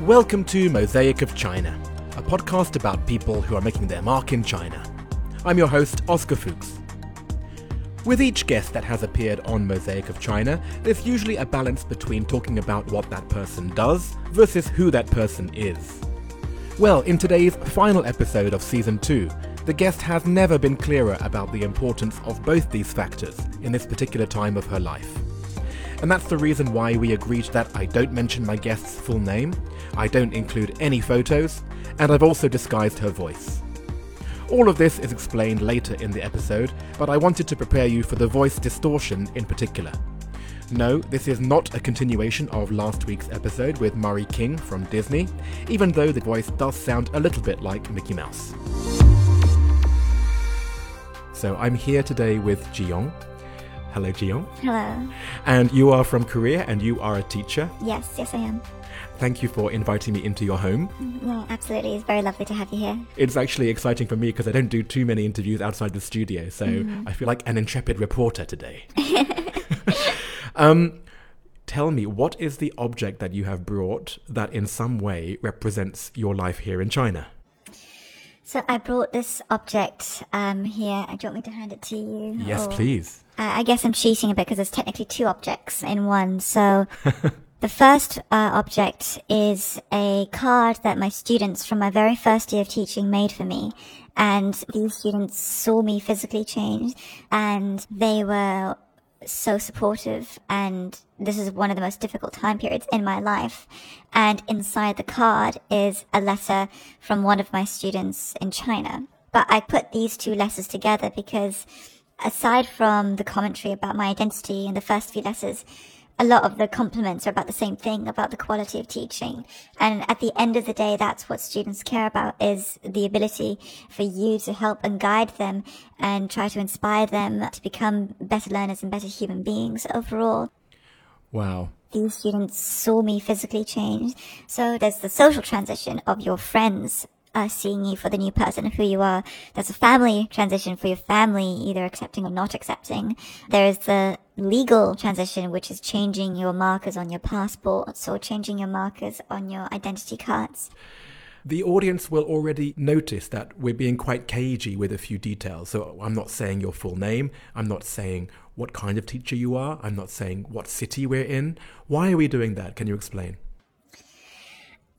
Welcome to Mosaic of China, a podcast about people who are making their mark in China. I'm your host, Oscar Fuchs. With each guest that has appeared on Mosaic of China, there's usually a balance between talking about what that person does versus who that person is. Well, in today's final episode of Season 2, the guest has never been clearer about the importance of both these factors in this particular time of her life. And that's the reason why we agreed that I don't mention my guest's full name, I don't include any photos, and I've also disguised her voice. All of this is explained later in the episode, but I wanted to prepare you for the voice distortion in particular. No, this is not a continuation of last week's episode with Murray King from Disney, even though the voice does sound a little bit like Mickey Mouse. So I'm here today with Jiyoung. Hello, Jiyoung. Hello. And you are from Korea and you are a teacher. Yes, yes, I am. Thank you for inviting me into your home. Well, absolutely. It's very lovely to have you here. It's actually exciting for me because I don't do too many interviews outside the studio, so I feel like an intrepid reporter today. um, tell me, what is the object that you have brought that in some way represents your life here in China? So I brought this object um, here. Do you want me to hand it to you? Yes, Or- please. Uh, I guess I'm cheating a bit because there's technically two objects in one. So the first uh, object is a card that my students from my very first year of teaching made for me. And these students saw me physically change and they were so supportive and this is one of the most difficult time periods in my life. And inside the card is a letter from one of my students in China. But I put these two letters together because aside from the commentary about my identity in the first few letters a lot of the compliments are about the same thing about the quality of teaching and at the end of the day that's what students care about is the ability for you to help and guide them and try to inspire them to become better learners and better human beings overall Wow. these students saw me physically change. So there's the social transition of your friends uh, seeing you for the new person who you are. There's a family transition for your family, either accepting or not accepting. There's the legal transition, which is changing your markers on your passports or changing your markers on your identity cards. The audience will already notice that we're being quite cagey with a few details. So I'm not saying your full name. I'm not saying what kind of teacher you are. I'm not saying what city we're in. Why are we doing that? Can you explain?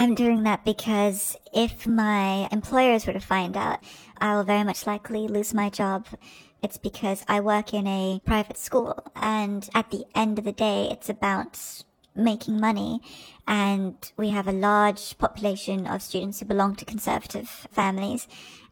I'm doing that because if my employers were to find out, I will very much likely lose my job. It's because I work in a private school and at the end of the day, it's about making money and we have a large population of students who belong to conservative families.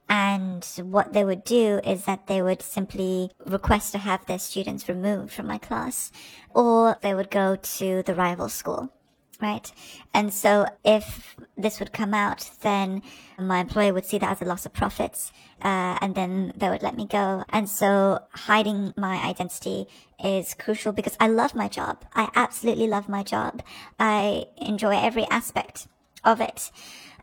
And what they would do is that they would simply request to have their students removed from my class or they would go to the rival school right? And so if this would come out, then my employer would see that as a loss of profits, uh, and then they would let me go. And so hiding my identity is crucial because I love my job. I absolutely love my job. I enjoy every aspect of it.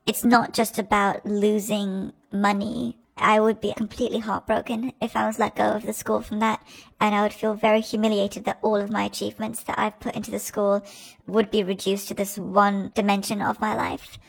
It's not just about losing money I would be completely heartbroken if I was let go of the school from that. And I would feel very humiliated that all of my achievements that I've put into the school would be reduced to this one dimension of my life.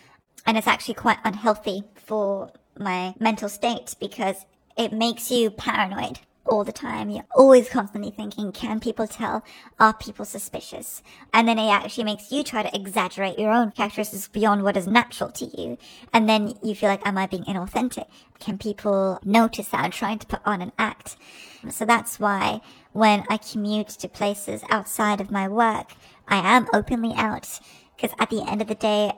And it's actually quite unhealthy for my mental state because it makes you paranoid all the time. You're always constantly thinking, can people tell? Are people suspicious? And then it actually makes you try to exaggerate your own characteristics beyond what is natural to you. And then you feel like, am I being inauthentic? Can people notice that I'm trying to put on an act? So that's why when I commute to places outside of my work, I am openly out. Because at the end of the day,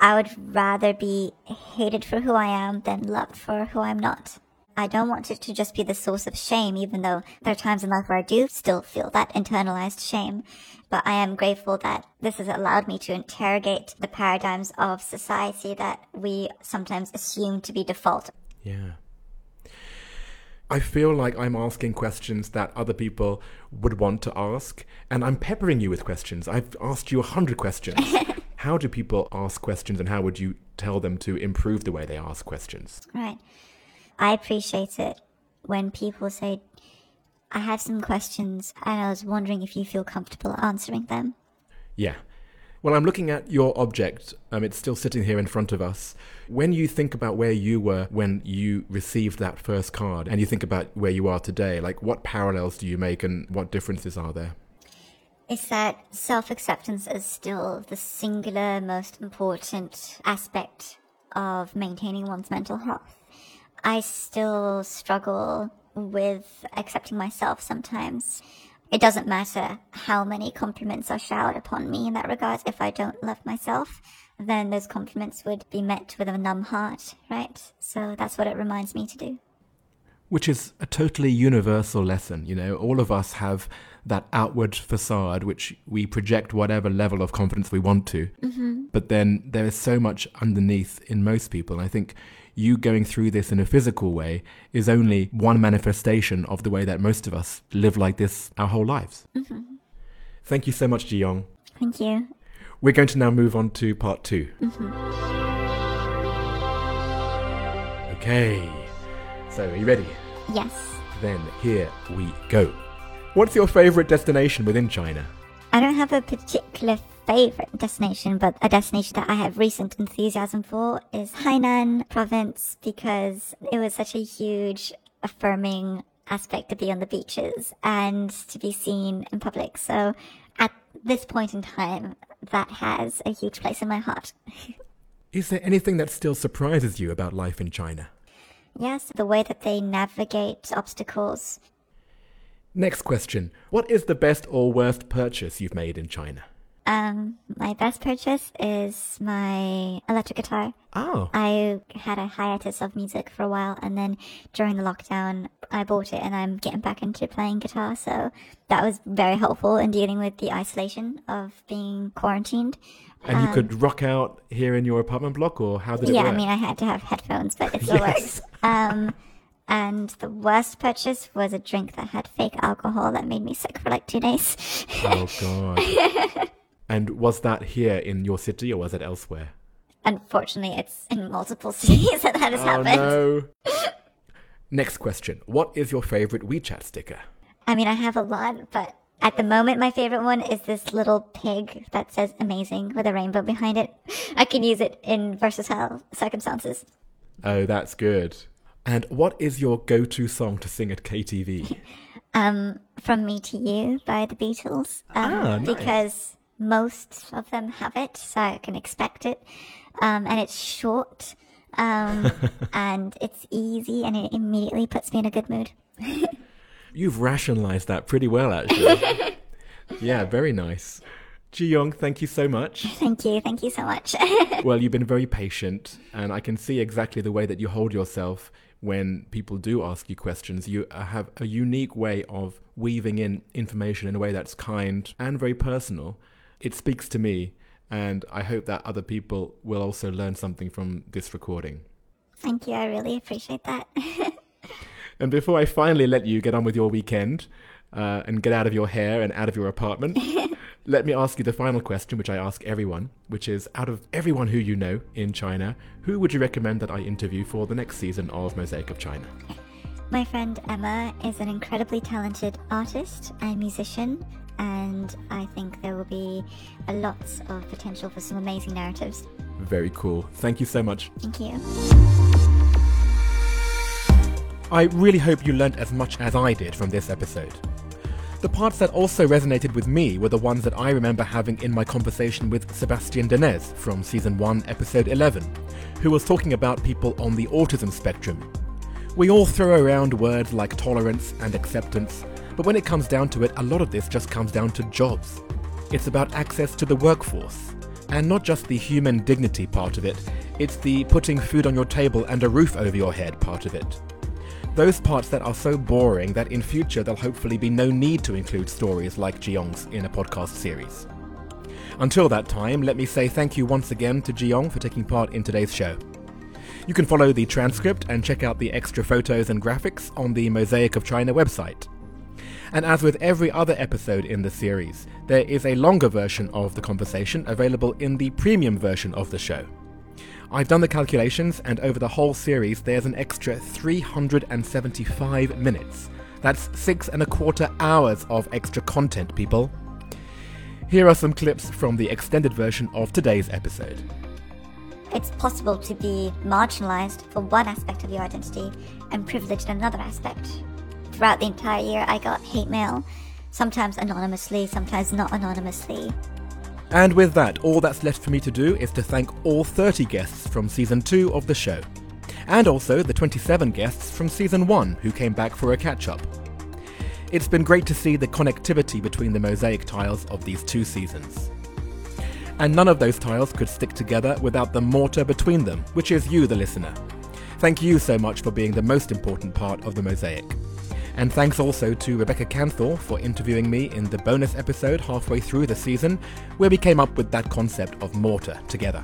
I would rather be hated for who I am than loved for who I'm not. I don't want it to just be the source of shame, even though there are times in life where I do still feel that internalized shame. But I am grateful that this has allowed me to interrogate the paradigms of society that we sometimes assume to be default. Yeah. I feel like I'm asking questions that other people would want to ask, and I'm peppering you with questions. I've asked you a hundred questions. how do people ask questions, and how would you tell them to improve the way they ask questions? Right. I appreciate it when people say, I have some questions and I was wondering if you feel comfortable answering them. Yeah. Well, I'm looking at your object. Um, it's still sitting here in front of us. When you think about where you were when you received that first card, and you think about where you are today, like what parallels do you make, and what differences are there? Is that self acceptance is still the singular most important aspect of maintaining one's mental health. I still struggle with accepting myself sometimes. It doesn't matter how many compliments are showered upon me in that regard. If I don't love myself, then those compliments would be met with a numb heart, right? So that's what it reminds me to do. Which is a totally universal lesson. You know, all of us have that outward facade which we project whatever level of confidence we want to. Mm-hmm. But then there is so much underneath in most people. And I think you going through this in a physical way is only one manifestation of the way that most of us live like this our whole lives. Mm-hmm. Thank you so much, Ji-young. Thank you. We're going to now move on to part 2 mm-hmm. Okay. So, are you ready? Yes. Then here we go. What's your favorite destination within China? I don't have a particular favorite destination, but a destination that I have recent enthusiasm for is Hainan province because it was such a huge, affirming aspect to be on the beaches and to be seen in public. So at this point in time, that has a huge place in my heart. is there anything that still surprises you about life in China? Yes, the way that they navigate obstacles. Next question. What is the best or worst purchase you've made in China? Um, my best purchase is my electric guitar. Oh. I had a hiatus of music for a while, and then during the lockdown, I bought it, and I'm getting back into playing guitar. So that was very helpful in dealing with the isolation of being quarantined. And um, you could rock out here in your apartment block, or how did it work? yeah, work? I mean, I had to have headphones, but it still yes. works. Um, and the worst purchase was a drink that had fake alcohol that made me sick for like two days. oh god. And was that here in your city or was it elsewhere? Unfortunately, it's in multiple cities that that has oh, happened. No. Next question. What is your favorite WeChat sticker? I mean, I have a lot, but at the moment, my favorite one is this little pig that says amazing with a rainbow behind it. I can use it in versatile circumstances. Oh, that's good. And what is your go to song to sing at KTV? um, From Me to You by the Beatles. Um, ah, nice. Because most of them have it, so I can expect it. Um, and it's short, um, and it's easy, and it immediately puts me in a good mood. You've rationalized that pretty well, actually. yeah, very nice. Ji-young, thank you so much. Thank you, thank you so much. well, you've been very patient, and I can see exactly the way that you hold yourself when people do ask you questions. You have a unique way of weaving in information in a way that's kind and very personal it speaks to me, and I hope that other people will also learn something from this recording. Thank you. I really appreciate that. and before I finally let you get on with your weekend uh, and get out of your hair and out of your apartment, let me ask you the final question, which I ask everyone, which is out of everyone who you know in China, who would you recommend that I interview for the next season of Mosaic of China? My friend Emma is an incredibly talented artist and musician and I think there will be a lot of potential for some amazing narratives. Very cool. Thank you so much. Thank you. I really hope you learned as much as I did from this episode. The parts that also resonated with me were the ones that I remember having in my conversation with Sebastian Denez from season 1, episode 11, who was talking about people on the autism spectrum. We all throw around words like tolerance and acceptance, but when it comes down to it, a lot of this just comes down to jobs. It's about access to the workforce. And not just the human dignity part of it, it's the putting food on your table and a roof over your head part of it. Those parts that are so boring that in future there'll hopefully be no need to include stories like Ji-young's in a podcast series. Until that time, let me say thank you once again to Ji-young for taking part in today's show. You can follow the transcript and check out the extra photos and graphics on the Mosaic of China website. And as with every other episode in the series, there is a longer version of the conversation available in the premium version of the show. I've done the calculations, and over the whole series, there's an extra 375 minutes That's six and a quarter hours of extra content, people. Here are some clips from the extended version of today's episode. It's possible to be marginalized for one aspect of your identity and privileged in another aspect. Throughout the entire year, I got hate mail, sometimes anonymously, sometimes not anonymously. And with that, all that's left for me to do is to thank all 30 guests from season 2 of the show, and also the 27 guests from season 1 who came back for a catch up. It's been great to see the connectivity between the mosaic tiles of these two seasons. And none of those tiles could stick together without the mortar between them, which is you, the listener. Thank you so much for being the most important part of the mosaic. And thanks also to Rebecca Kanthor for interviewing me in the bonus episode halfway through the season, where we came up with that concept of mortar together.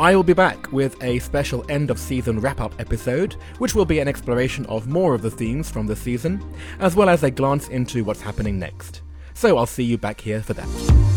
I will be back with a special end of season wrap up episode, which will be an exploration of more of the themes from the season, as well as a glance into what's happening next. So I'll see you back here for that.